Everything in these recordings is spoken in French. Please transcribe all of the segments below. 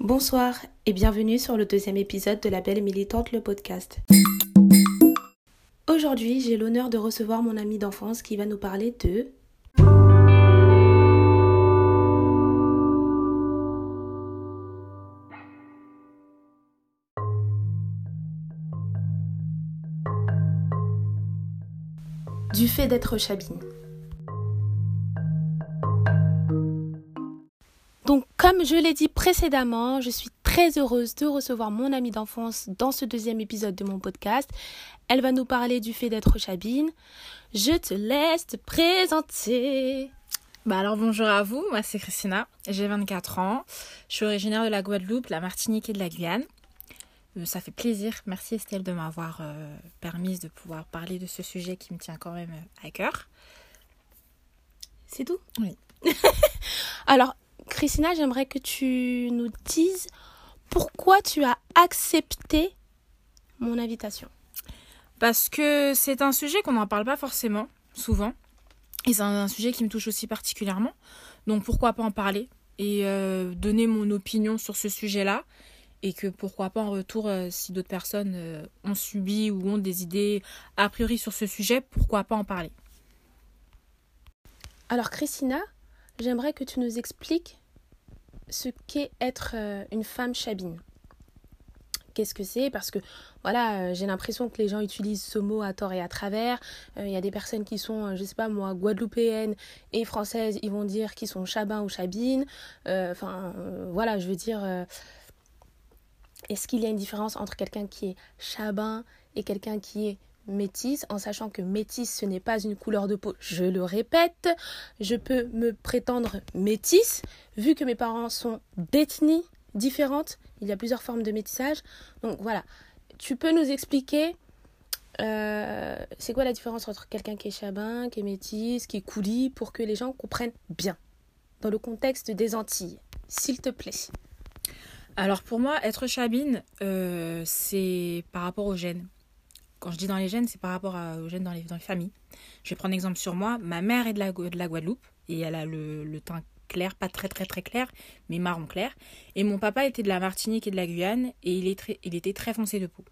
Bonsoir et bienvenue sur le deuxième épisode de La Belle Militante, le podcast. Aujourd'hui, j'ai l'honneur de recevoir mon ami d'enfance qui va nous parler de... Du fait d'être Chabine. Donc, comme je l'ai dit précédemment, je suis très heureuse de recevoir mon amie d'enfance dans ce deuxième épisode de mon podcast. Elle va nous parler du fait d'être Chabine. Je te laisse te présenter. Bah alors bonjour à vous, moi c'est Christina, j'ai 24 ans, je suis originaire de la Guadeloupe, la Martinique et de la Guyane. Euh, ça fait plaisir, merci Estelle de m'avoir euh, permise de pouvoir parler de ce sujet qui me tient quand même euh, à cœur. C'est tout? Oui. Alors, Christina, j'aimerais que tu nous dises pourquoi tu as accepté mon invitation. Parce que c'est un sujet qu'on n'en parle pas forcément, souvent. Et c'est un, un sujet qui me touche aussi particulièrement. Donc pourquoi pas en parler et euh, donner mon opinion sur ce sujet-là. Et que pourquoi pas en retour, euh, si d'autres personnes euh, ont subi ou ont des idées a priori sur ce sujet, pourquoi pas en parler. Alors, Christina, j'aimerais que tu nous expliques ce qu'est être euh, une femme chabine. Qu'est-ce que c'est? Parce que voilà, euh, j'ai l'impression que les gens utilisent ce mot à tort et à travers. Euh, Il y a des personnes qui sont, je sais pas moi, guadeloupéennes et françaises, ils vont dire qu'ils sont chabins ou chabines. Enfin, voilà, je veux dire, est-ce qu'il y a une différence entre quelqu'un qui est chabin et quelqu'un qui est métisse, en sachant que métisse, ce n'est pas une couleur de peau. Je le répète, je peux me prétendre métisse, vu que mes parents sont d'ethnie différente. Il y a plusieurs formes de métissage. Donc voilà, tu peux nous expliquer euh, c'est quoi la différence entre quelqu'un qui est chabin, qui est métisse, qui est coulis, pour que les gens comprennent bien, dans le contexte des Antilles, s'il te plaît? Alors pour moi, être chabine, euh, c'est par rapport aux gènes. Quand je dis dans les gènes, c'est par rapport aux gènes dans les, familles. Je vais prendre exemple sur moi. Ma mère est de la, Gu- de la Guadeloupe et elle a le, teint clair, pas très très très clair, mais marron clair. Et mon papa était de la Martinique et de la Guyane et il, était très foncé de peau.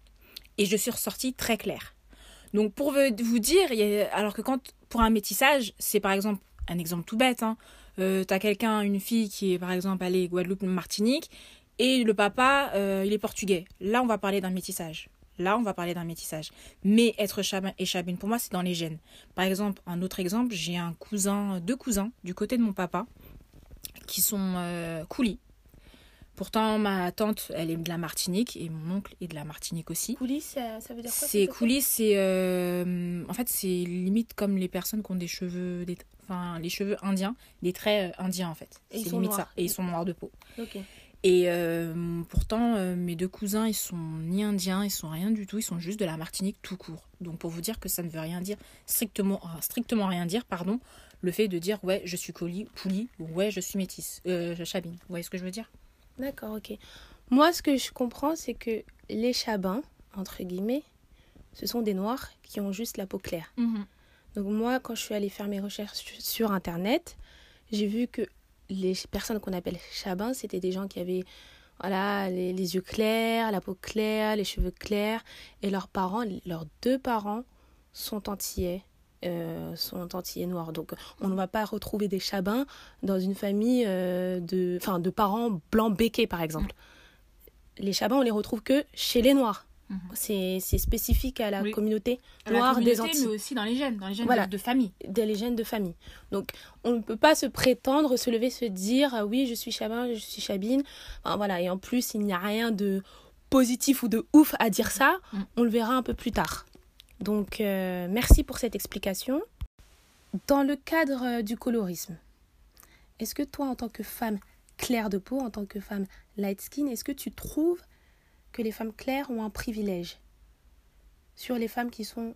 Et je suis ressortie très claire. Donc pour vous dire, alors que quand pour un métissage, c'est par exemple un exemple tout bête. Hein, euh, T'as quelqu'un, une fille qui est par exemple allée Guadeloupe, Martinique, et le papa, euh, il est portugais. Là, on va parler d'un métissage. Là, on va parler d'un métissage. Mais être chabin et chabine, pour moi, c'est dans les gènes. Par exemple, un autre exemple, j'ai un cousin, deux cousins du côté de mon papa qui sont euh, coulis. Pourtant, ma tante, elle est de la Martinique et mon oncle est de la Martinique aussi. Coulis, ça, ça veut dire quoi C'est coulis, c'est euh, en fait c'est limite comme les personnes qui ont des cheveux, des, enfin les cheveux indiens, des traits euh, indiens en fait. Et ils C'est sont limite noirs. ça. Et ils sont noirs de peau. Ok. Et euh, pourtant, euh, mes deux cousins, ils sont ni indiens, ils sont rien du tout, ils sont juste de la Martinique tout court. Donc pour vous dire que ça ne veut rien dire, strictement, ah, strictement rien dire, pardon, le fait de dire ouais, je suis coli, pouli, ou ouais, je suis métisse, euh, chabine. Vous voyez ce que je veux dire? D'accord, ok. Moi, ce que je comprends, c'est que les chabins, entre guillemets, ce sont des noirs qui ont juste la peau claire. Donc moi, quand je suis allée faire mes recherches sur Internet, j'ai vu que les personnes qu'on appelle chabins, c'était des gens qui avaient voilà, les, les yeux clairs, la peau claire, les cheveux clairs, et leurs parents, leurs deux parents sont antillais. euh, sont antillais noirs. Donc on ne va pas retrouver des chabins dans une famille euh, de, enfin, de parents blancs béquets, par exemple. Les chabins, on les retrouve que chez les noirs. Mhm. C'est c'est spécifique à la Oui. communauté la noire des Antilles mais aussi dans les gènes, dans les gènes Voilà. de, de famille. des légendes de famille. Donc, on ne peut pas se prétendre, se lever, se dire ah oui, je suis chabin, je suis chabine. Enfin, voilà. Et en plus, il n'y a rien de positif ou de ouf à dire ça. Mm. On le verra un peu plus tard. Donc, euh, merci pour cette explication. Dans le cadre euh, du colorisme, est-ce que toi, en tant que femme claire de peau, en tant que femme light skin, est-ce que tu trouves que les femmes claires ont un privilège sur les femmes qui sont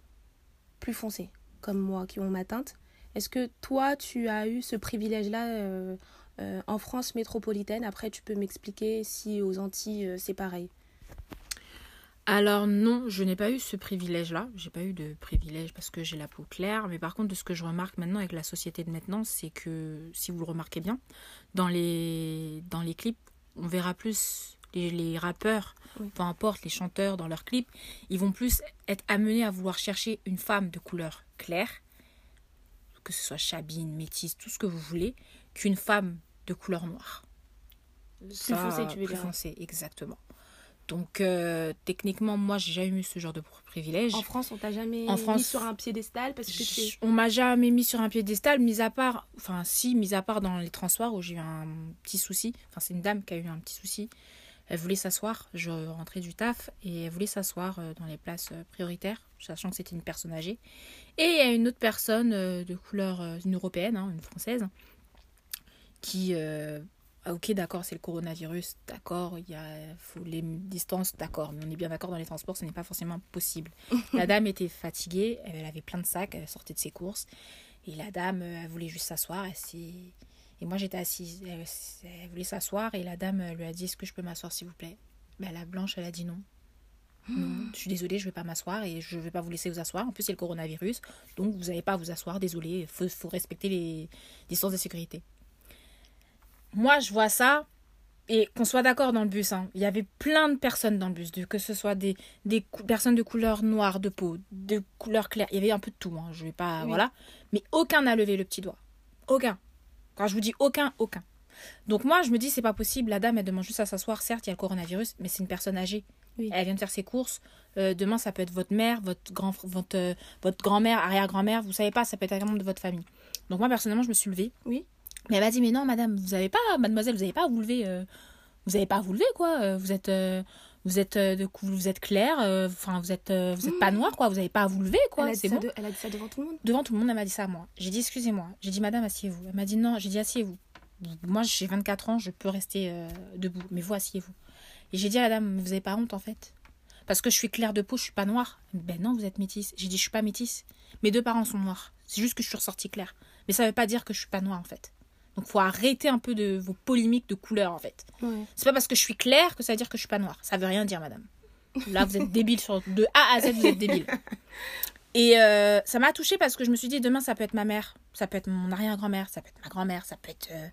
plus foncées, comme moi, qui ont ma teinte Est-ce que toi, tu as eu ce privilège-là euh, euh, en France métropolitaine? Après, tu peux m'expliquer si aux Antilles, euh, c'est pareil. Alors non, je n'ai pas eu ce privilège-là. J'ai pas eu de privilège parce que j'ai la peau claire. Mais par contre, de ce que je remarque maintenant avec la société de maintenant, c'est que si vous le remarquez bien, dans les dans les clips on verra plus les, les rappeurs, Oui. peu importe, les chanteurs dans leurs clips, ils vont plus être amenés à vouloir chercher une femme de couleur claire, que ce soit chabine, métisse, tout ce que vous voulez, qu'une femme de couleur noire. Plus foncé, tu veux plus dire. foncé, exactement. Donc, euh, techniquement, moi, j'ai jamais eu ce genre de privilège. En France, on t'a jamais En mis sur un piédestal parce que. Je- On m'a jamais mis sur un piédestal, mis à part, enfin si, mis à part dans les transports où j'ai eu un petit souci. Enfin, c'est une dame qui a eu un petit souci. Elle voulait s'asseoir. Je rentrais du taf et elle voulait s'asseoir euh, dans les places euh, prioritaires, sachant que c'était une personne âgée. Et il y a une autre personne euh, de couleur, une européenne, hein, une française, qui, euh, ah, ok, d'accord, c'est le coronavirus, d'accord, il y a faut les distances, d'accord, mais on est bien d'accord dans les transports, ce n'est pas forcément possible. La dame était fatiguée, elle avait plein de sacs, elle sortait de ses courses. Et la dame, elle voulait juste s'asseoir. Elle s'est- et moi, j'étais assise. Elle, elle voulait s'asseoir et la dame euh, lui a dit Est-ce que je peux m'asseoir, s'il vous plaît? Ben, La blanche, elle a dit non. Non, je suis désolée, je vais pas m'asseoir et je vais pas vous laisser vous asseoir. En plus, c'est le coronavirus, donc vous n'avez pas à vous asseoir. Désolée, il faut, faut respecter les distances de sécurité. Moi, je vois ça et qu'on soit d'accord dans le bus. hein, Il y avait plein de personnes dans le bus, que ce soit des, personnes de couleur noire de peau, de couleur claire. Il y avait un peu de tout. Hein, je vais pas, Oui. voilà. Mais aucun n'a levé le petit doigt. Aucun. Quand je vous dis aucun, aucun. Donc moi, je me dis, c'est pas possible. La dame, elle demande juste à s'asseoir. Certes, il y a le coronavirus, mais c'est une personne âgée. Oui. Elle vient de faire ses courses. Euh, demain, ça peut être votre mère, votre grand, votre, euh, votre grand-mère, arrière-grand-mère. Vous savez pas, ça peut être un membre de votre famille. Donc moi, personnellement, je me suis levée. Oui. Mais elle m'a dit, mais non, madame, vous avez pas, mademoiselle, vous avez pas à vous lever. euh, vous avez pas à vous lever, quoi. Vous êtes, vous êtes euh, de vous êtes clair. euh, Enfin, vous êtes, euh, vous êtes pas noir, quoi. Vous avez pas à vous lever, quoi. elle, a dit C'est ça bon. de- elle a dit ça devant tout le monde. Devant tout le monde, elle m'a dit ça à moi. J'ai dit, excusez-moi. J'ai dit, madame, asseyez-vous. Elle m'a dit, non. J'ai dit, asseyez-vous. Moi, j'ai 24 ans, je peux rester euh, debout. Mais vous, asseyez-vous. Et j'ai dit à la dame, vous avez pas honte, en fait? Parce que je suis claire de peau, je suis pas noire. Ben non, vous êtes métisse. J'ai dit, je suis pas métisse. Mes deux parents sont noirs. C'est juste que je suis ressortie claire. Mais ça veut pas dire que je suis pas noire, en fait. Donc, faut arrêter un peu de vos polémiques de couleur, en fait. Ouais. C'est pas parce que je suis claire que ça veut dire que je suis pas noire. Ça veut rien dire, madame. Là, vous êtes débile sur de A à Z, vous êtes débile. Et euh, ça m'a touchée parce que je me suis dit demain ça peut être ma mère, ça peut être mon arrière-grand-mère, ça peut être ma grand-mère, ça peut être euh,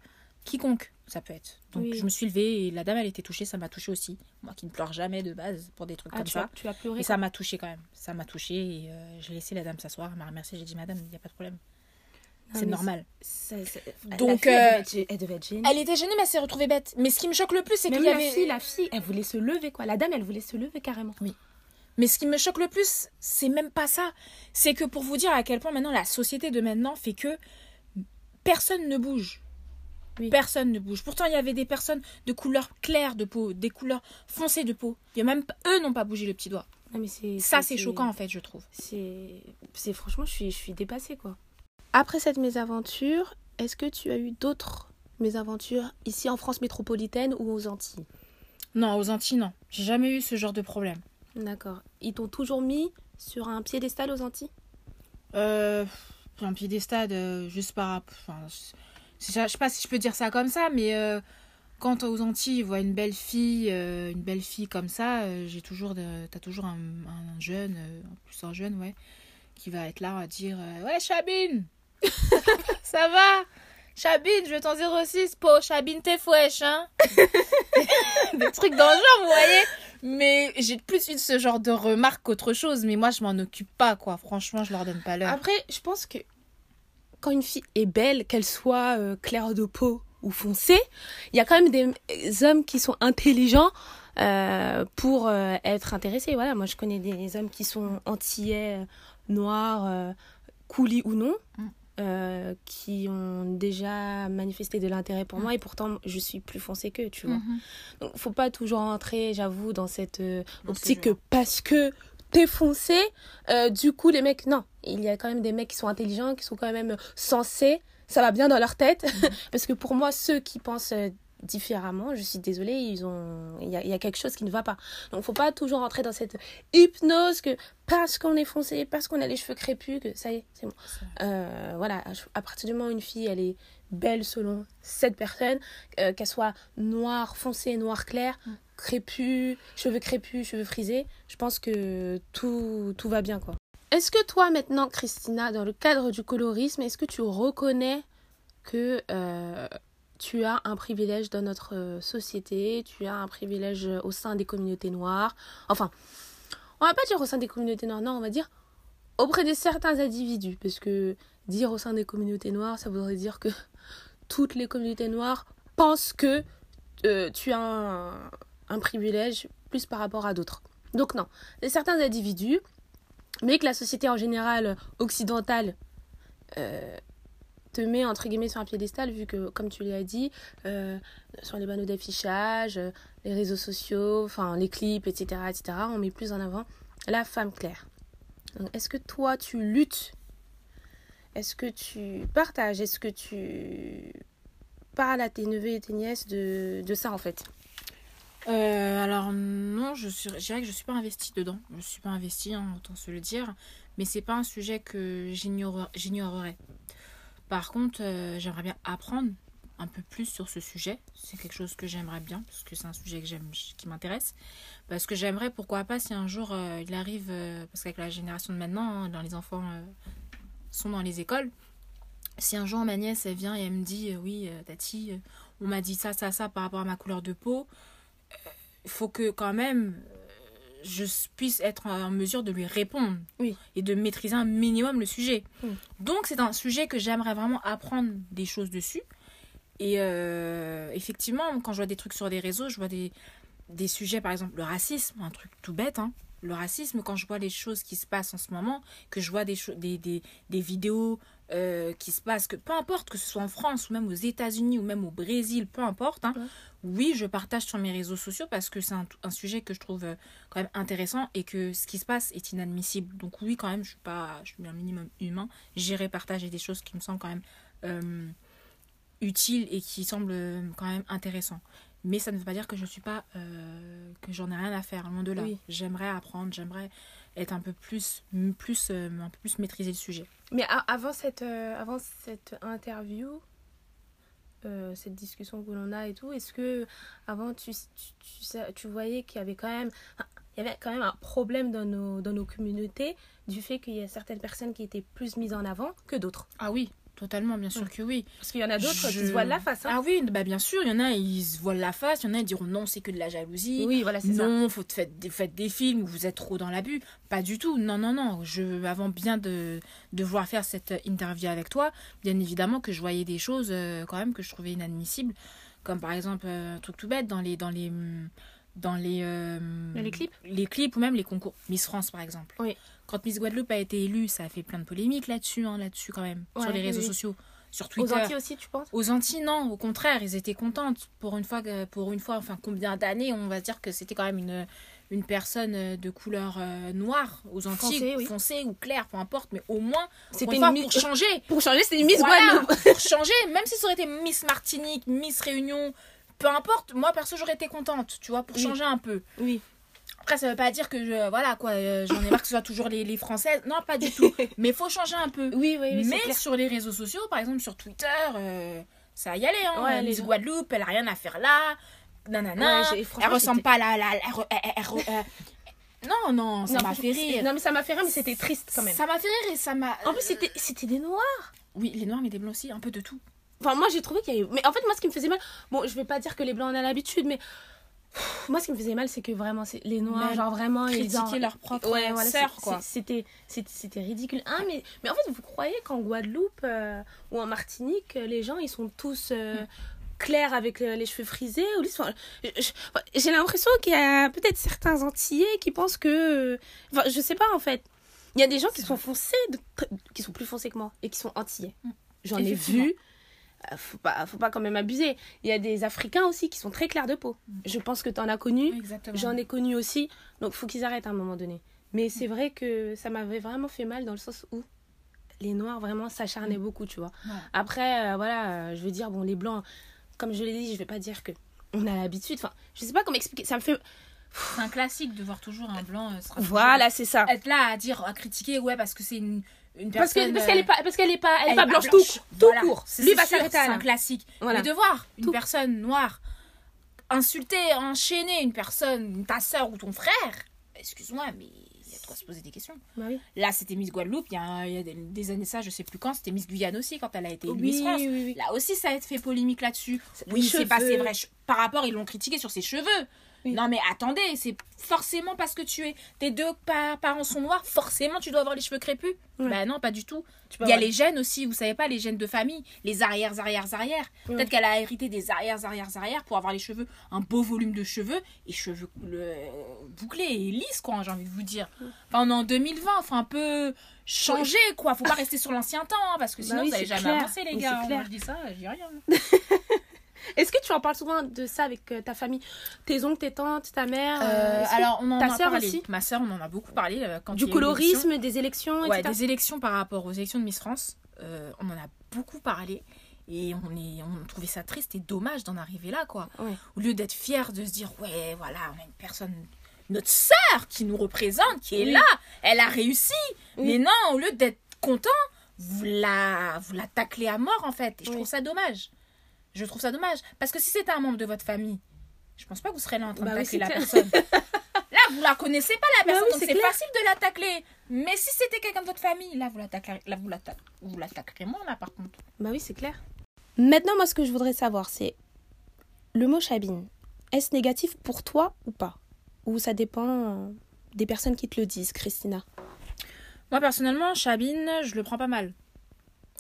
quiconque, ça peut être. Donc Oui. je me suis levée et la dame elle était touchée, ça m'a touchée aussi. Moi qui ne pleure jamais de base pour des trucs Ah, comme tu, ça. as, tu as pleuré. Et ça m'a touchée quand même. Ça m'a touchée et euh, j'ai laissé la dame s'asseoir, elle m'a remercié, j'ai dit madame, il n'y a pas de problème. C'est normal. la Donc, elle, euh, devait être, gê- elle devait être gênée. Elle était gênée mais elle s'est retrouvée bête. Mais ce qui me choque le plus c'est qu'il y la avait fille, la fille, elle voulait se lever quoi. La dame, elle voulait se lever carrément. Mais ce qui me choque le plus, c'est même pas ça. C'est que pour vous dire à quel point maintenant la société de maintenant fait que personne ne bouge. Oui. Personne ne bouge. Pourtant, il y avait des personnes de couleur claire de peau, des couleurs foncées de peau. Il y a même eux n'ont pas bougé le petit doigt. Non, mais c'est Ça, c'est choquant en fait, je trouve. C'est, c'est franchement, je suis, je suis dépassée quoi. Après cette mésaventure, est-ce que tu as eu d'autres mésaventures ici en France métropolitaine ou aux Antilles? Non, aux Antilles, non. J'ai jamais eu ce genre de problème. D'accord. Ils t'ont toujours mis sur un piédestal aux Antilles? Euh, un piédestal, euh, juste par. Enfin, je, je sais pas si je peux dire ça comme ça, mais euh, quand aux Antilles, ils voient une belle fille, une belle fille comme ça, j'ai toujours, de, t'as toujours un, un jeune, en plus un jeune, ouais, qui va être là à dire, ouais, Chabine, ça va? Chabine, je vais t'en 06, po, Chabine, t'es fouèche, hein? Des trucs dans le genre, vous voyez? Mais j'ai plus eu ce genre de remarques qu'autre chose. Mais moi, je m'en occupe pas, quoi. Franchement, je leur donne pas l'heure. Après, je pense que quand une fille est belle, qu'elle soit euh, claire de peau ou foncée, il y a quand même des hommes qui sont intelligents euh, pour euh, être intéressés. Voilà, moi je connais des hommes qui sont antillais, noirs, coulis ou non. Mm. Euh, qui ont déjà manifesté de l'intérêt pour Mm. moi et pourtant je suis plus foncée qu'eux, tu vois. Mhm. Donc faut pas toujours entrer, j'avoue, dans cette euh, optique que parce que t'es foncé, euh, du coup les mecs, non. Il y a quand même des mecs qui sont intelligents, qui sont quand même sensés, ça va bien dans leur tête. Mhm. parce que pour moi, ceux qui pensent euh, différemment, je suis désolée, ils ont... il, y a, il y a quelque chose qui ne va pas. Donc faut pas toujours entrer dans cette hypnose que parce qu'on est foncé, parce qu'on a les cheveux crépus, que ça y est, c'est bon. Euh, voilà, à partir du moment où une fille, elle est belle selon cette personne, euh, qu'elle soit noire foncée, noire clair, Mm. crépus, cheveux crépus, cheveux frisés, je pense que tout, tout va bien, quoi. Est-ce que toi, maintenant, Christina, dans le cadre du colorisme, est-ce que tu reconnais que euh, tu as un privilège dans notre euh, société, tu as un privilège au sein des communautés noires. Enfin, on va pas dire au sein des communautés noires, non, on va dire auprès de certains individus. Parce que dire au sein des communautés noires, ça voudrait dire que toutes les communautés noires pensent que euh, tu as un, privilège plus par rapport à d'autres. Donc non, de certains individus, mais que la société en général occidentale euh, te met entre guillemets sur un piédestal vu que comme tu l'as dit euh, sur les panneaux d'affichage euh, les réseaux sociaux enfin les clips etc etc on met plus en avant la femme claire est-ce que toi tu luttes? Est-ce que tu partages? Est-ce que tu parles à tes neveux et tes nièces de, de ça en fait? Euh, alors non, je, suis, je dirais que je suis pas investie dedans. Je suis pas investie, hein, autant se le dire. Mais c'est pas un sujet que j'ignore- j'ignorerais. Par contre, euh, j'aimerais bien apprendre un peu plus sur ce sujet. C'est quelque chose que j'aimerais bien, parce que c'est un sujet que qui m'intéresse. Parce que j'aimerais, pourquoi pas, si un jour euh, il arrive, euh, parce qu'avec la génération de maintenant, hein, dans les enfants sont dans les écoles, si un jour ma nièce vient et elle me dit, oui, Tati, on m'a dit ça, ça, ça par rapport à ma couleur de peau, il faut que quand même je puisse être en mesure de lui répondre Oui. et de maîtriser un minimum le sujet. Donc c'est un sujet que j'aimerais vraiment apprendre des choses dessus. Et euh, effectivement, quand je vois des trucs sur des réseaux, je vois des, des sujets, par exemple le racisme, un truc tout bête, hein. Le racisme, quand je vois les choses qui se passent en ce moment, que je vois des, des, des, des vidéos euh, qui se passent, que peu importe que ce soit en France ou même aux États-Unis ou même au Brésil, peu importe, hein, Ouais. oui, je partage sur mes réseaux sociaux parce que c'est un, un sujet que je trouve euh, quand même intéressant et que ce qui se passe est inadmissible. Donc oui, quand même, je suis pas, je suis un minimum humain. J'irai partager des choses qui me semblent quand même euh, utiles et qui semblent quand même intéressants. Mais ça ne veut pas dire que je suis pas, euh, que j'en ai rien à faire, loin de là. Oui. J'aimerais apprendre, j'aimerais être un peu plus, plus, euh, un peu plus maîtriser le sujet. Mais avant cette, euh, avant cette interview, euh, cette discussion que l'on a et tout, est-ce que avant tu, tu, tu, tu voyais qu'il y avait quand même il y avait quand même un problème dans nos, dans nos communautés du fait qu'il y a certaines personnes qui étaient plus mises en avant que d'autres? Ah oui, totalement, bien sûr que oui. Parce qu'il y en a d'autres qui se voilent la face. hein. Ah oui, bah bien sûr, il y en a, ils se voilent la face, il y en a, ils diront non, c'est que de la jalousie. oui, voilà, c'est ça. Non, faut faites des, faites des films où vous êtes trop dans l'abus. Pas du tout. Non, non, non. Je, avant bien de, de vouloir faire cette interview avec toi, bien évidemment que je voyais des choses euh, quand même que je trouvais inadmissibles. Comme par exemple, euh, un truc tout bête, dans les. Dans les dans les, euh, Dans les clips les clips ou même les concours Miss France par exemple Oui. quand Miss Guadeloupe a été élue ça a fait plein de polémiques là-dessus hein, là-dessus quand même sur les réseaux oui. sociaux sur Aux Twitter Antilles aussi, tu penses? Aux Antilles, non, au contraire, ils étaient contentes. Pour une fois, que- pour une fois enfin, combien d'années, on va dire que c'était quand même une, une personne euh, de couleur euh, noire aux Antilles, Foncée, oui. foncée ou claire, peu importe, mais au moins, C'était une pour changer. Pour changer, une Miss Voilà, Guadeloupe. pour changer, même si ça aurait été Miss Martinique, Miss Réunion, peu importe, moi perso, j'aurais été contente, tu vois, pour Oui. changer un peu. Oui. Après, ça veut pas dire que je, voilà quoi, euh, j'en ai marre que ce soit toujours les, les françaises. Non, pas du tout. Mais faut changer un peu. Oui, oui, oui, Mais clair. sur les réseaux sociaux, par exemple sur Twitter, euh, ça y aller. Hein. Ouais, les Guadeloupe, elle a rien à faire là. Nanana. Ouais, elle ressemble pas à la. la, la- non, non, ça m'a fait rire. Non, mais ça m'a fait rire, mais c'était triste quand même. Ça m'a fait rire et ça m'a. En plus, c'était des noirs. Oui, les noirs, mais des blancs aussi, un peu de tout. Enfin, moi, j'ai trouvé qu'il y a eu. Mais en fait, moi, ce qui me faisait mal. Bon, je vais pas dire que les blancs en ont l'habitude, mais. Moi, ce qui me faisait mal, c'est que vraiment, c'est- les noirs, genre vraiment. ils en- leur propre Ouais, voilà, sœur, quoi. C'était ridicule. Ah, mais, mais en fait, vous croyez qu'en Guadeloupe euh, ou en Martinique, euh, les gens, ils sont tous. euh, Mm. clairs avec euh, les cheveux frisés ou Enfin, j'ai l'impression qu'il y a peut-être certains antillais qui pensent que enfin je sais pas en fait il y a des gens qui sont foncés de- qui sont plus foncés que moi et qui sont antillais Mm. j'en ai vu faut pas faut pas quand même abuser il y a des africains aussi qui sont très clairs de peau Mm. je pense que tu en as connu. J'en ai connu aussi, donc faut qu'ils arrêtent à un moment donné. Mais c'est vrai que ça m'avait vraiment fait mal dans le sens où les noirs vraiment s'acharnaient beaucoup, tu vois. Ouais. Après, euh, voilà, euh, je veux dire, bon, les blancs, comme je l'ai dit, je vais pas dire que on a l'habitude. Enfin, je sais pas comment expliquer. Ça me fait. C'est un classique de voir toujours un blanc euh. Voilà, c'est ça. Être là à dire, à critiquer, ouais, parce que c'est une, une Parce que parce qu'elle euh, est pas parce qu'elle est pas elle est pas blanche, blanche. tout tout Voilà. court. C'est- Lui c'est va sûr, s'arrêter C'est un classique. Voilà. Mais de voir une Tout. personne noire insulter, enchaîner une personne, ta soeur ou ton frère, excuse-moi, mais y a de quoi se poser des questions. Bah oui. Là, c'était Miss Guadeloupe, il y a, il y a des, années ça, je sais plus quand, c'était Miss Guyane aussi, quand elle a été élue Miss France. oui, oui. Là aussi, ça a été fait polémique là-dessus. Oui, c'est pas cheveux. c'est vrai. ch- Par rapport, ils l'ont critiqué sur ses cheveux. Oui. Non, mais attendez, c'est forcément parce que tu es. Tes deux pa- parents sont noirs, forcément tu dois avoir les cheveux crépus. Ouais. Bah non, pas du tout. Il y a les gènes aussi, vous savez pas, les gènes de famille, les arrières, arrières, arrières. Ouais. Peut-être qu'elle a hérité des arrières, arrières, arrières pour avoir les cheveux, un beau volume de cheveux et cheveux le- bouclés et lisses, quoi, j'ai envie de vous dire. Enfin, on est en 2020, faut un peu changer, quoi. Faut pas rester sur l'ancien temps, hein, parce que Bah sinon oui, vous allez jamais clair. avancer, les gars. Moi, je dis ça, je dis rien. Est-ce que tu en parles souvent de ça avec euh, ta famille? Tes oncles, tes tantes, ta mère euh, Euh, est-ce que- alors, on en ta a sœur parlé. aussi? Ma sœur, on en a beaucoup parlé. quand Du colorisme, des élections, Ouais, etc. des élections par rapport aux élections de Miss France. on en a beaucoup parlé. Et on, est, on trouvait ça triste et dommage d'en arriver là, quoi. Ouais. Au lieu d'être fier de se dire, ouais, voilà, on a une personne, notre sœur qui nous représente, qui est Oui. là, elle a réussi. Oui. Mais non, au lieu d'être content, vous la, vous la taclez à mort, en fait. Et je Oui. trouve ça dommage. Je trouve ça dommage. Parce que si c'était un membre de votre famille, je pense pas que vous serez là en train Bah oui, tacler la personne. Là, vous la connaissez pas, la Bah personne, oui, donc c'est facile de la tacler. Mais si c'était quelqu'un de votre famille, là, vous la taclerez, là, vous la, tac- vous la taclerez moins, là, par contre. Bah oui, c'est clair. Maintenant, moi, ce que je voudrais savoir, c'est le mot chabine. Est-ce négatif pour toi ou pas? Ou ça dépend euh, des personnes qui te le disent, Christina? Moi, personnellement, Chabine, je le prends pas mal.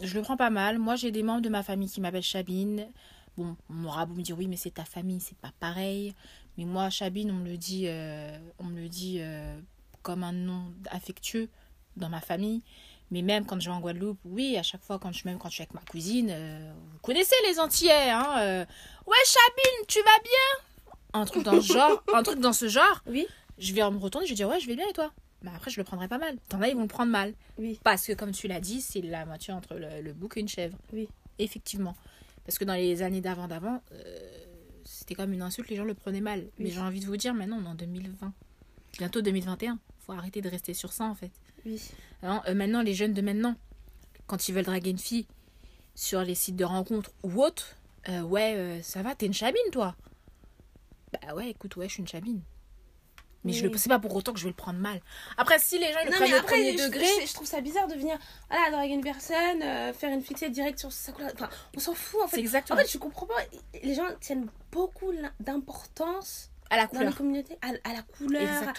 Je le prends pas mal. Moi, j'ai des membres de ma famille qui m'appellent Chabine. Bon, on aura beau me dire oui, mais c'est ta famille, c'est pas pareil. Mais moi, Chabine, on me le dit, euh, on me le dit euh, comme un nom affectueux dans ma famille. Mais même quand je vais en Guadeloupe, oui, à chaque fois, quand je, même quand je suis avec ma cousine, euh, vous connaissez les Antillais, hein Ouais, Chabine, tu vas bien? Un truc dans ce genre, un truc dans ce genre. Oui. Je vais me retourner, je vais dire ouais, je vais bien et toi? Mais après, je le prendrai pas mal. T'en as, ils vont le prendre mal. Oui. Parce que, comme tu l'as dit, c'est la moitié entre le, le bouc et une chèvre. Oui. Effectivement. Parce que dans les années d'avant, d'avant, euh, c'était comme une insulte, les gens le prenaient mal. Mais j'ai envie de vous dire, maintenant, on est en 2020. Bientôt 2021. Faut arrêter de rester sur ça, en fait. Oui. Hein, euh, maintenant, les jeunes de maintenant, quand ils veulent draguer une fille sur les sites de rencontres ou autres, euh, ouais, euh, ça va, t'es une chabine, toi Bah ouais, écoute, ouais, je suis une chabine. Mais je le c'est pas pour autant que je vais le prendre mal. Après, si les gens ils le Non, prennent mais au premier je, degré, je- je trouve ça bizarre de venir voilà, draguer une personne, euh, faire une fixette directe sur sa couleur. Enfin, on s'en fout en fait. En fait, je comprends pas. Les gens tiennent beaucoup d'importance à la dans les couleur. communautés à, à la couleur,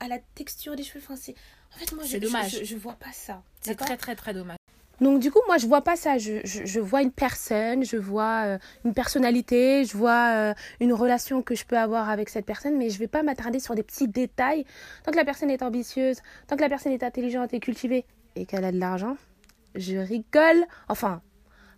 à, la texture des cheveux. Enfin, c'est... En fait, moi, je, dommage. Je, je, je vois pas ça. C'est très très très dommage. Donc du coup, moi, je vois pas ça. Je, je, vois une personne, je vois euh, une personnalité, je vois euh, une relation que je peux avoir avec cette personne, mais je vais pas m'attarder sur des petits détails. Tant que la personne est ambitieuse, tant que la personne est intelligente et cultivée et qu'elle a de l'argent, je rigole. Enfin,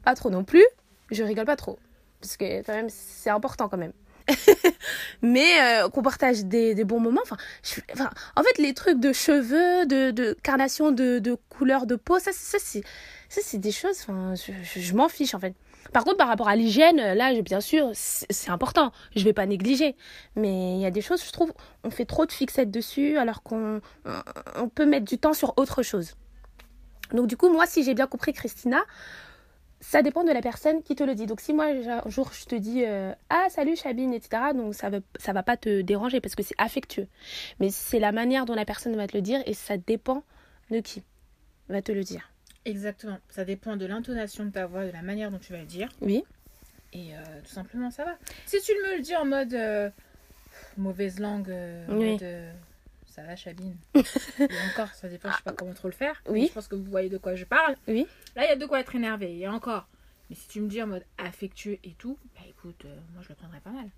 pas trop non plus. Je rigole pas trop. Parce que quand même, c'est important quand même. mais euh, qu'on partage des, des bons moments. Enfin, je- enfin, en fait, les trucs de cheveux, de, de carnation de, de couleur de peau, ça, ça ça, c'est des choses, enfin, je, je- m'en fiche en fait. Par contre, par rapport à l'hygiène, là, je- bien sûr, c'est important. Je vais pas négliger. Mais il y a des choses, je trouve, on fait trop de fixettes dessus alors qu'on on- on peut mettre du temps sur autre chose. Donc, du coup, moi, si j'ai bien compris, Christina, ça dépend de la personne qui te le dit. Donc, si moi, un jour, je te dis euh, Ah, salut Chabine, etc., donc ça va, ça va pas te déranger parce que c'est affectueux. Mais c'est la manière dont la personne va te le dire et ça dépend de qui va te le dire. Exactement. Ça dépend de l'intonation de ta voix, de la manière dont tu vas le dire. Oui. Et euh, tout simplement, ça va. Si tu me le dis en mode euh, mauvaise langue, en Oui. mode ça va, Chabine. Et encore, ça dépend, je sais pas comment trop le faire. Oui. Je pense que vous voyez de quoi je parle. Oui. Là, il y a de quoi être énervé. Et encore. Mais si tu me dis en mode affectueux et tout, bah écoute, euh, moi je le prendrais pas mal.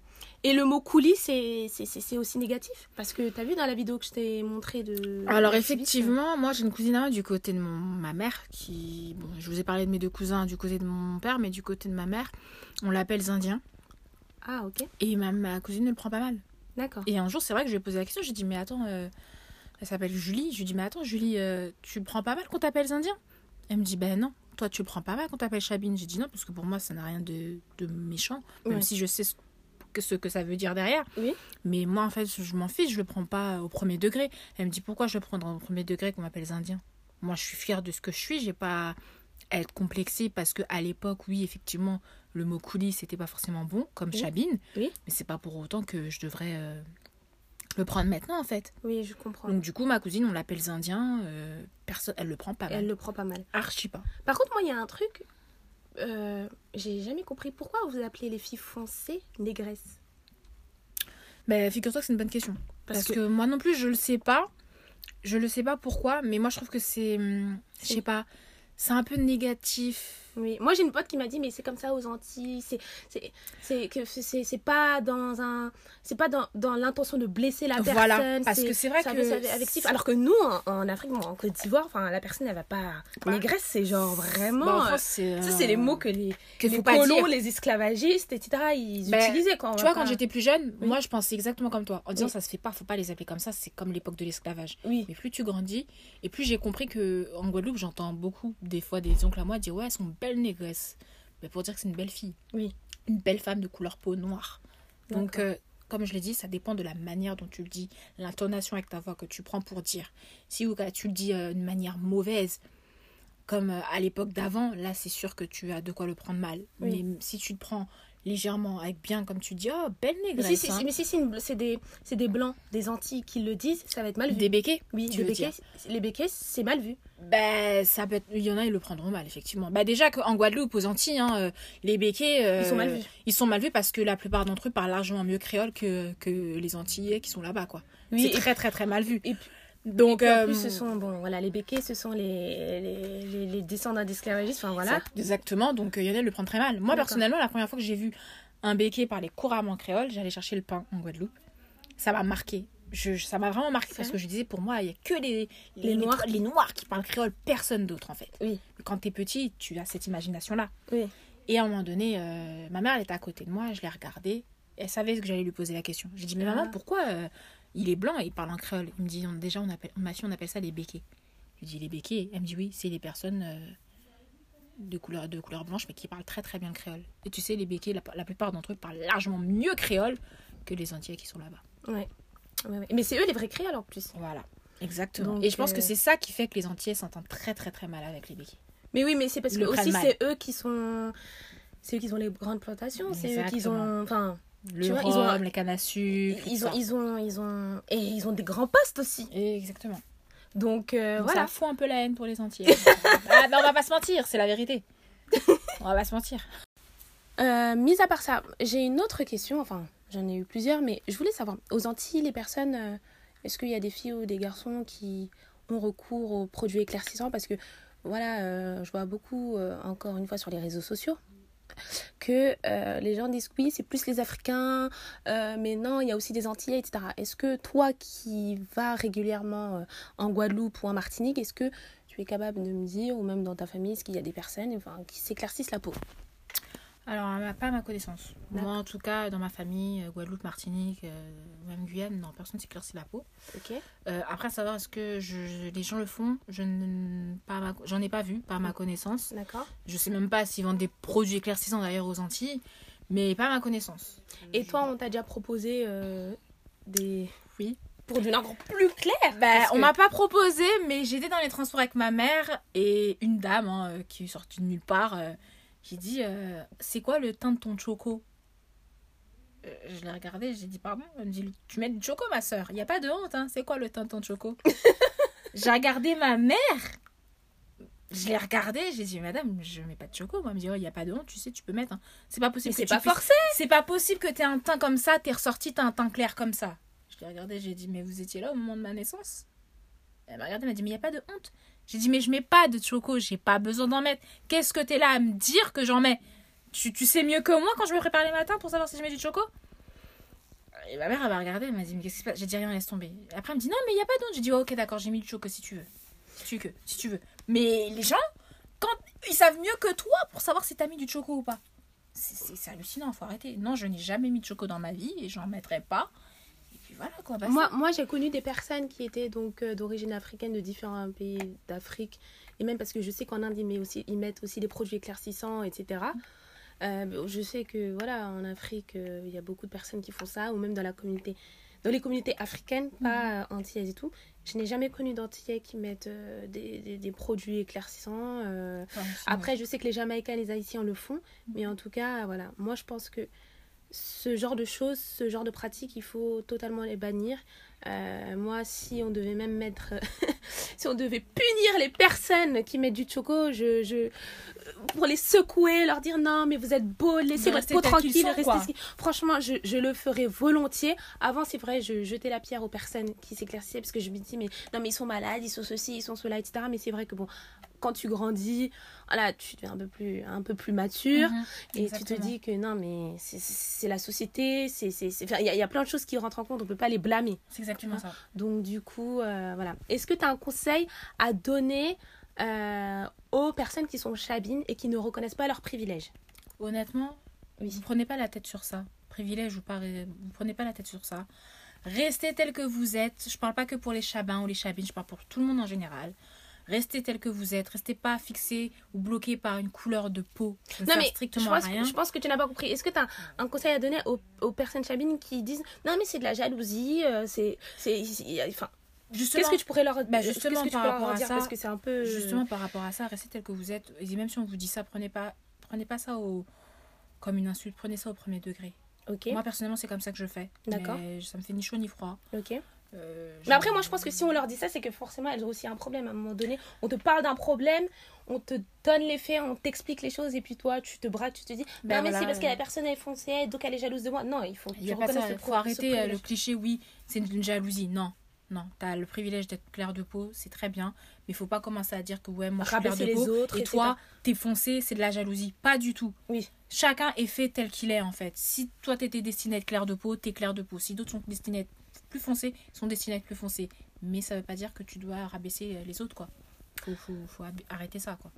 Et le mot coulis, c'est aussi négatif? Parce que tu as vu dans la vidéo que je t'ai montré de. Alors effectivement, moi j'ai une cousine à moi du côté de mon, ma mère qui... Bon, je vous ai parlé de mes deux cousins du côté de mon père, mais du côté de ma mère, on l'appelle Indien. Ah, ok. Et ma, ma cousine ne le prend pas mal. D'accord. Et un jour, c'est vrai que je lui ai posé la question, j'ai dit, mais attends, euh, elle s'appelle Julie. Je lui ai dit, mais attends, Julie, euh, tu prends pas mal qu'on t'appelle Indien Elle me dit, ben non, toi tu le prends pas mal qu'on t'appelle Chabine. J'ai dit non, parce que pour moi, ça n'a rien de, de méchant, même Ouais. si je sais ce que, ce que ça veut dire derrière. Oui. Mais moi, en fait, je m'en fiche, je le prends pas au premier degré. Elle me dit, pourquoi je le prends au premier degré qu'on m'appelle Indien Moi, je suis fière de ce que je suis, j'ai pas à être complexée parce que à l'époque, oui, effectivement, le mot coulis, c'était pas forcément bon, comme Oui. Chabine. Oui. Mais c'est pas pour autant que je devrais euh, le prendre maintenant en fait. Oui, je comprends. Donc du coup, ma cousine, on l'appelle les Indiens. euh, personne, elle le prend pas mal. Elle le prend pas mal. Archi pas. Par contre, moi, il y a un truc. euh, J'ai jamais compris. Pourquoi vous appelez les filles foncées négresses? Mais figure-toi que c'est une bonne question. Parce Parce, que- que... moi non plus, je le sais pas. Je le sais pas pourquoi, mais moi je trouve que c'est. hum, Je sais pas. C'est un peu négatif. Oui, moi j'ai une pote qui m'a dit mais c'est comme ça aux Antilles, c'est c'est c'est que c'est c'est pas dans un c'est pas dans, dans l'intention de blesser la personne, Voilà, parce que c'est vrai que veut- avec alors que nous en, en Afrique bon, en Côte d'Ivoire, enfin la personne elle va pas Ouais. négresse, c'est genre vraiment Bah, euh, c'est. ça c'est les mots que les que les colons, les esclavagistes, etc. ils utilisaient quand Tu vois, quand j'étais plus jeune, Oui. moi je pensais exactement comme toi. En disant Oui. ça se fait pas, faut pas les appeler comme ça, c'est comme l'époque de l'esclavage. oui Mais plus tu grandis, et plus j'ai compris que en Guadeloupe, j'entends beaucoup des fois des oncles à moi dire ouais, elles sont belles négresses. Mais pour dire que c'est une belle fille. Oui. Une belle femme de couleur peau noire. Donc, euh, comme je l'ai dit, ça dépend de la manière dont tu le dis, l'intonation avec ta voix que tu prends pour dire. Si tu le dis euh, d'une manière mauvaise, comme euh, à l'époque d'avant, là c'est sûr que tu as de quoi le prendre mal. Oui. Mais si tu te prends légèrement avec bien, comme tu dis, oh belle mais négresse, si, si, hein. mais si c'est des blancs des Antilles qui le disent, ça va être mal vu. des béquets. oui, des béquets, les béquets c'est mal vu. Ben, ça peut être... Il y en a, ils le prendront mal, effectivement. Bah, déjà qu'en Guadeloupe, aux Antilles, hein, euh, les béquets... euh, Ils sont mal vus. Ils sont mal vus parce que la plupart d'entre eux parlent largement mieux créole que, que les Antillais qui sont là-bas, quoi. Oui, c'est et très, très, très mal vu. et puis- Donc, Et en euh, plus, ce sont, bon, voilà, les béquets, ce sont les, les, les, les descendants d'esclavagistes, enfin voilà. exact- Exactement, donc euh, Lionel le prend très mal. Moi, D'accord. personnellement, la première fois que j'ai vu un béquet parler couramment créole, j'allais chercher le pain en Guadeloupe. Ça m'a marqué. Je, ça m'a vraiment marqué parce que je disais, pour moi, il n'y a que les, Les Noirs. les Noirs qui parlent créole, personne d'autre, en fait. Oui. Quand t'es petit, tu as cette imagination-là. Oui. Et à un moment donné, euh, ma mère, elle était à côté de moi, je l'ai regardée. Elle savait que j'allais lui poser la question. J'ai dit, mais maman, Ah. pourquoi euh, il est blanc et il parle en créole? Il me dit, on- déjà, on appelle, ma fille, on appelle ça les béquets. Je lui dis, les béquets? Elle me dit, oui, c'est les personnes euh, de, couleur, de couleur blanche, mais qui parlent très très bien le créole. Et tu sais, les béquets, la, la plupart d'entre eux parlent largement mieux créole que les Antillais qui sont là-bas. Ouais. Ouais, ouais. Mais c'est eux les vrais créoles en plus. Voilà. Exactement. Donc, et je pense euh, que c'est ça qui fait que les Antillais s'entendent très très très mal avec les béquets. Mais oui, mais c'est parce que aussi c'est eux qui sont. C'est eux qui ont les grandes plantations, c'est eux qui ont. Enfin, Le Tu vois, rhum, ils ont- les cannes à sucre, ils ont, ils ont, ils ont. Et ils ont des grands postes aussi. Exactement. Donc, euh, Donc voilà. Ça fout un peu la haine pour les Antillais. ah, ben on va pas se mentir, c'est la vérité. On va pas se mentir. Euh, mis à part ça, j'ai une autre question. Enfin, j'en ai eu plusieurs, mais je voulais savoir. Aux Antilles, les personnes. euh, Est-ce qu'il y a des filles ou des garçons qui ont recours aux produits éclaircissants? Parce que, voilà, euh, je vois beaucoup, euh, encore une fois, sur les réseaux sociaux, que les gens disent oui, c'est plus les Africains, mais non, il y a aussi des Antillais, etc. Est-ce que toi qui vas régulièrement en Guadeloupe ou en Martinique, est-ce que tu es capable de me dire, ou même dans ta famille, est-ce qu'il y a des personnes qui s'éclaircissent la peau? Alors, pas à ma connaissance. Moi, en tout cas, dans ma famille, euh, Guadeloupe, Martinique, euh, même Guyane, non, personne s'éclaircit la peau. Ok. Euh, après, à savoir est-ce que je- les gens le font, je ne, pas à ma- j'en ai pas vu, pas à ma connaissance. D'accord. Je sais même pas s'ils vendent des produits éclaircissants d'ailleurs aux Antilles, mais pas à ma connaissance. Et toi, on t'a déjà proposé euh, des. Oui. Pour du encore plus clair? Bah, on que- m'a pas proposé, mais j'étais dans les transports avec ma mère et une dame hein, euh, qui est sortie de nulle part euh, qui dit euh, C'est quoi le teint de ton choco? Euh, Je l'ai regardé, j'ai dit Pardon? Elle me dit Tu mets du choco, ma soeur. Il n'y a pas de honte, hein. c'est quoi le teint de ton choco? J'ai regardé ma mère. Je l'ai regardé, j'ai dit Madame, je mets pas de choco. Moi, elle me dit Il n'y a pas de honte, tu sais, tu peux mettre. hein. C'est pas possible c'est pas puisses- forcé c'est pas possible que tu aies un teint comme ça, t'es ressorti, t'as un teint clair comme ça. Je l'ai regardé, j'ai dit, mais vous étiez là au moment de ma naissance? Elle m'a regardé, elle m'a dit, mais il n'y a pas de honte. J'ai dit, mais je mets pas de choco, j'ai pas besoin d'en mettre. Qu'est-ce que t'es là à me dire que j'en mets? Tu, sais mieux que moi quand je me prépare les matins pour savoir si je mets du choco? Et ma mère, elle m'a regardé, elle m'a dit, mais qu'est-ce qui se passe? J'ai dit, rien, laisse tomber. Après, elle me dit, non, mais il n'y a pas honte. J'ai dit, ouais, ok, d'accord, j'ai mis du choco si tu veux. Si tu veux. Mais les gens, quand ils savent mieux que toi pour savoir si t'as mis du choco ou pas. C'est hallucinant, faut arrêter. Non, je n'ai jamais mis de choco dans ma vie et j'en mettrai pas. Voilà quoi. bah, Moi, moi j'ai connu des personnes qui étaient donc euh, d'origine africaine de différents pays d'Afrique. Et même parce que je sais qu'en Inde, ils, mettent aussi, ils mettent aussi des produits éclaircissants, etc. Euh, je sais que voilà, en Afrique, euh, il y a beaucoup de personnes qui font ça, ou même dans la communauté, dans les communautés africaines, pas euh, antillaises et tout. Je n'ai jamais connu d'antillais qui mettent des, des- des produits éclaircissants. Enfin, Après, je sais que les Jamaïcains et les Haïtiens le font, mais en tout cas, voilà, moi je pense que ce genre de choses, ce genre de pratiques, il faut totalement les bannir. Euh, moi, si on devait même mettre, si on devait punir les personnes qui mettent du choco, je, je, pour les secouer, leur dire non, mais vous êtes beau, laissez votre peau tranquille, restez. Franchement, je, je, le ferais volontiers. Avant, c'est vrai, je jetais la pierre aux personnes qui s'éclaircissaient parce que je me dis, mais non, mais ils sont malades, ils sont ceci, ils sont cela, etc. Mais c'est vrai que bon, quand tu grandis, voilà, tu deviens un peu plus, un peu plus mature mhm, et tu te dis que non, mais c'est la société, c'est il y, y, a plein de choses qui rentrent en compte, on peut pas les blâmer. C'est exactement ça. Donc du coup, euh, voilà. Est-ce que tu as un conseil à donner euh, aux personnes qui sont chabines et qui ne reconnaissent pas leurs privilèges? Honnêtement, oui. vous prenez pas la tête sur ça. Privilège ou pas, vous prenez pas la tête sur ça. Restez tel que vous êtes. Je parle pas que pour les chabins ou les chabines, je parle pour tout le monde en général. Restez tel que vous êtes. Restez pas fixé ou bloqué par une couleur de peau. non, mais strictement je pense, rien. Je pense que tu n'as pas compris. Est-ce que tu as un conseil à donner aux, personnes chabines qui disent non, mais c'est de la jalousie, euh, c'est. Enfin. Qu'est-ce que tu pourrais leur, bah justement par rapport à ça, parce que c'est un peu justement par rapport à ça, restez tel que vous êtes. Et même si on vous dit ça, prenez pas, prenez pas ça au, comme une insulte, prenez ça au premier degré. Ok. Moi personnellement, c'est comme ça que je fais. D'accord. Ça me fait ni chaud ni froid. Ok. Euh, mais après, moi, je pense que si on leur dit ça, c'est que forcément, elles ont aussi un problème. À un moment donné, on te parle d'un problème, on te donne les faits, on t'explique les choses, et puis toi, tu te braques, tu te dis, ben mais c'est parce que la personne est foncée, donc elle est jalouse de moi. Non, il faut. Il faut arrêter euh, le cliché, oui, c'est une jalousie. Non, non, tu as le privilège d'être clair de peau, c'est très bien, mais il faut pas commencer à dire que ouais, moi je suis clair de peau autres, et toi, t'es foncé, c'est de la jalousie. Pas du tout. Oui. Chacun est fait tel qu'il est en fait. Si toi t'étais destiné à être clair de peau, t'es clair de peau. Si d'autres sont destinés à être plus foncés, sont destinés à être plus foncés. Mais ça veut pas dire que tu dois rabaisser les autres quoi. Faut, faut, faut arrêter ça quoi.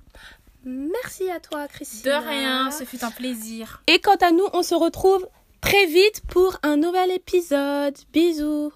Merci à toi Christine. De rien, ce fut un plaisir. Et quant à nous, on se retrouve très vite pour un nouvel épisode. Bisous.